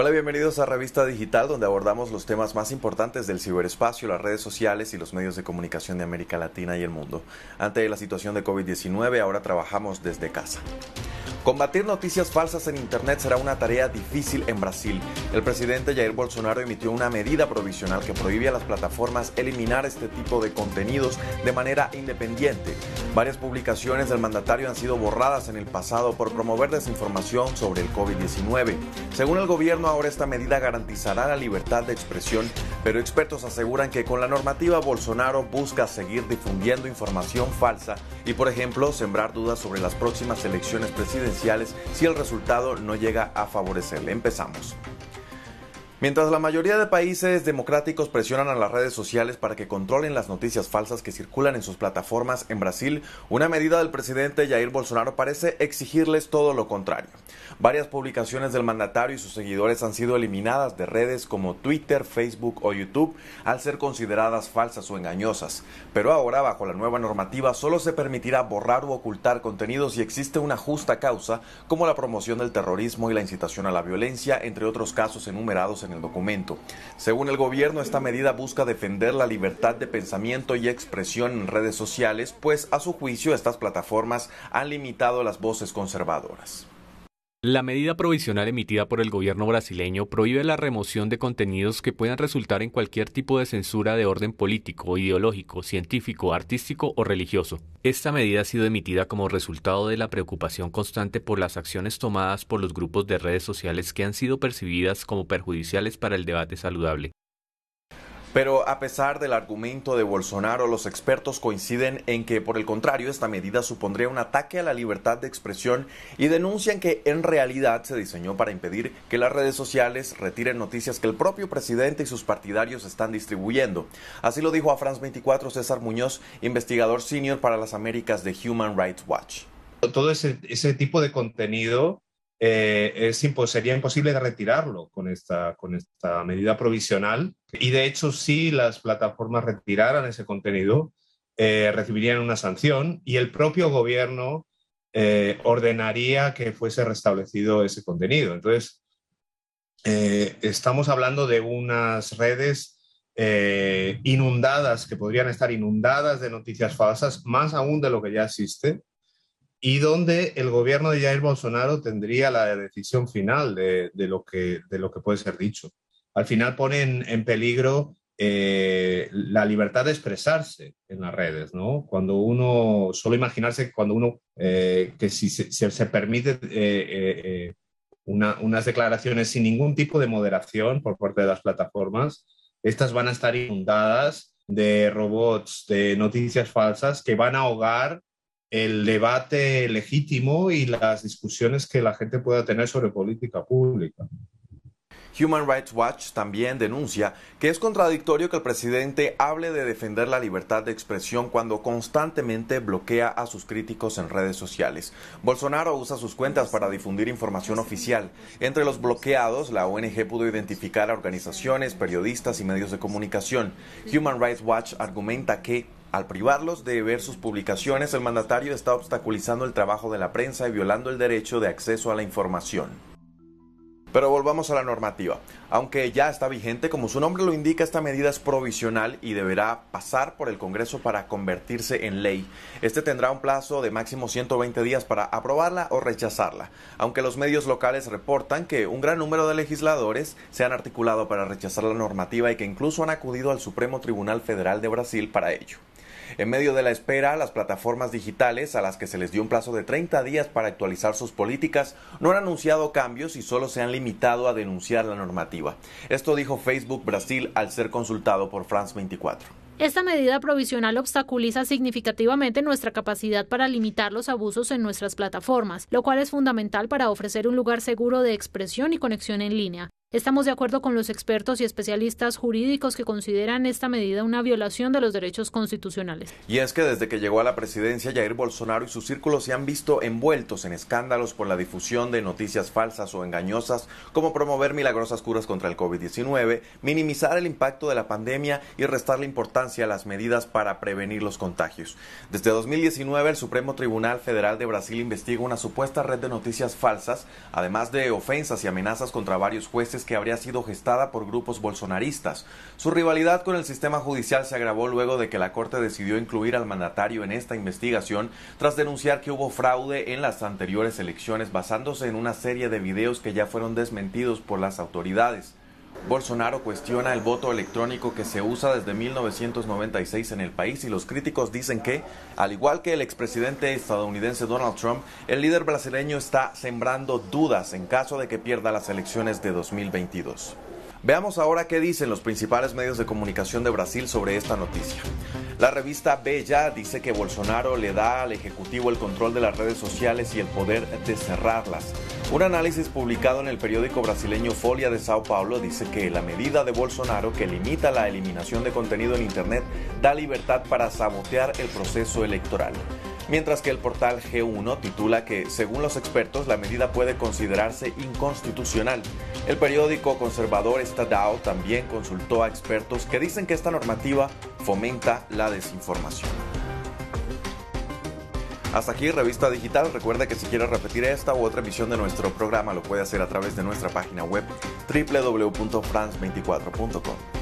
Hola, bienvenidos a Revista Digital, donde abordamos los temas más importantes del ciberespacio, las redes sociales y los medios de comunicación de América Latina y el mundo. Ante la situación de COVID-19, ahora trabajamos desde casa. Combatir noticias falsas en Internet será una tarea difícil en Brasil. El presidente Jair Bolsonaro emitió una medida provisional que prohíbe a las plataformas eliminar este tipo de contenidos de manera independiente. Varias publicaciones del mandatario han sido borradas en el pasado por promover desinformación sobre el COVID-19. Según el gobierno, ahora esta medida garantizará la libertad de expresión, pero expertos aseguran que con la normativa Bolsonaro busca seguir difundiendo información falsa y, por ejemplo, sembrar dudas sobre las próximas elecciones presidenciales si el resultado no llega a favorecerle. Empezamos. Mientras la mayoría de países democráticos presionan a las redes sociales para que controlen las noticias falsas que circulan en sus plataformas en Brasil, una medida del presidente Jair Bolsonaro parece exigirles todo lo contrario. Varias publicaciones del mandatario y sus seguidores han sido eliminadas de redes como Twitter, Facebook o YouTube al ser consideradas falsas o engañosas. Pero ahora, bajo la nueva normativa, solo se permitirá borrar u ocultar contenidos si existe una justa causa, como la promoción del terrorismo y la incitación a la violencia, entre otros casos enumerados en el documento. Según el gobierno, esta medida busca defender la libertad de pensamiento y expresión en redes sociales, pues a su juicio estas plataformas han limitado las voces conservadoras. La medida provisional emitida por el gobierno brasileño prohíbe la remoción de contenidos que puedan resultar en cualquier tipo de censura de orden político, ideológico, científico, artístico o religioso. Esta medida ha sido emitida como resultado de la preocupación constante por las acciones tomadas por los grupos de redes sociales que han sido percibidas como perjudiciales para el debate saludable. Pero a pesar del argumento de Bolsonaro, los expertos coinciden en que, por el contrario, esta medida supondría un ataque a la libertad de expresión y denuncian que en realidad se diseñó para impedir que las redes sociales retiren noticias que el propio presidente y sus partidarios están distribuyendo. Así lo dijo a France 24 César Muñoz, investigador senior para las Américas de Human Rights Watch. Todo ese, ese tipo de contenido eh, es sería imposible retirarlo con esta, con esta medida provisional. Y de hecho, si las plataformas retiraran ese contenido, eh, recibirían una sanción y el propio gobierno eh, ordenaría que fuese restablecido ese contenido. Entonces, estamos hablando de unas redes inundadas, que podrían estar inundadas de noticias falsas, más aún de lo que ya existe, y donde el gobierno de Jair Bolsonaro tendría la decisión final de, lo, que, que puede ser dicho. Al final ponen en peligro eh, la libertad de expresarse en las redes, ¿no? Cuando uno, solo imaginarse cuando uno, eh, que si se, permite eh, unas declaraciones sin ningún tipo de moderación por parte de las plataformas, estas van a estar inundadas de robots, de noticias falsas que van a ahogar el debate legítimo y las discusiones que la gente pueda tener sobre política pública. Human Rights Watch también denuncia que es contradictorio que el presidente hable de defender la libertad de expresión cuando constantemente bloquea a sus críticos en redes sociales. Bolsonaro usa sus cuentas para difundir información oficial. Entre los bloqueados, la ONG pudo identificar a organizaciones, periodistas y medios de comunicación. Human Rights Watch argumenta que al privarlos de ver sus publicaciones, el mandatario está obstaculizando el trabajo de la prensa y violando el derecho de acceso a la información. Pero volvamos a la normativa. Aunque ya está vigente, como su nombre lo indica, esta medida es provisional y deberá pasar por el Congreso para convertirse en ley. Este tendrá un plazo de máximo 120 días para aprobarla o rechazarla, aunque los medios locales reportan que un gran número de legisladores se han articulado para rechazar la normativa y que incluso han acudido al Supremo Tribunal Federal de Brasil para ello. En medio de la espera, las plataformas digitales, a las que se les dio un plazo de 30 días para actualizar sus políticas, no han anunciado cambios y solo se han limitado a denunciar la normativa. Esto dijo Facebook Brasil al ser consultado por France 24. Esta medida provisional obstaculiza significativamente nuestra capacidad para limitar los abusos en nuestras plataformas, lo cual es fundamental para ofrecer un lugar seguro de expresión y conexión en línea. Estamos de acuerdo con los expertos y especialistas jurídicos que consideran esta medida una violación de los derechos constitucionales. Y es que desde que llegó a la presidencia, Jair Bolsonaro y sus círculos se han visto envueltos en escándalos por la difusión de noticias falsas o engañosas, como promover milagrosas curas contra el COVID-19, minimizar el impacto de la pandemia y restarle importancia a las medidas para prevenir los contagios. Desde 2019, el Supremo Tribunal Federal de Brasil investiga una supuesta red de noticias falsas, además de ofensas y amenazas contra varios jueces que habría sido gestada por grupos bolsonaristas. Su rivalidad con el sistema judicial se agravó luego de que la Corte decidió incluir al mandatario en esta investigación tras denunciar que hubo fraude en las anteriores elecciones basándose en una serie de videos que ya fueron desmentidos por las autoridades. Bolsonaro cuestiona el voto electrónico que se usa desde 1996 en el país y los críticos dicen que, al igual que el expresidente estadounidense Donald Trump, el líder brasileño está sembrando dudas en caso de que pierda las elecciones de 2022. Veamos ahora qué dicen los principales medios de comunicación de Brasil sobre esta noticia. La revista Bella dice que Bolsonaro le da al Ejecutivo el control de las redes sociales y el poder de cerrarlas. Un análisis publicado en el periódico brasileño Folia de Sao Paulo dice que la medida de Bolsonaro que limita la eliminación de contenido en Internet da libertad para sabotear el proceso electoral mientras que el portal G1 titula que, según los expertos, la medida puede considerarse inconstitucional. El periódico conservador Estadao también consultó a expertos que dicen que esta normativa fomenta la desinformación. Hasta aquí Revista Digital. Recuerda que si quiere repetir esta u otra emisión de nuestro programa lo puede hacer a través de nuestra página web www.france24.com.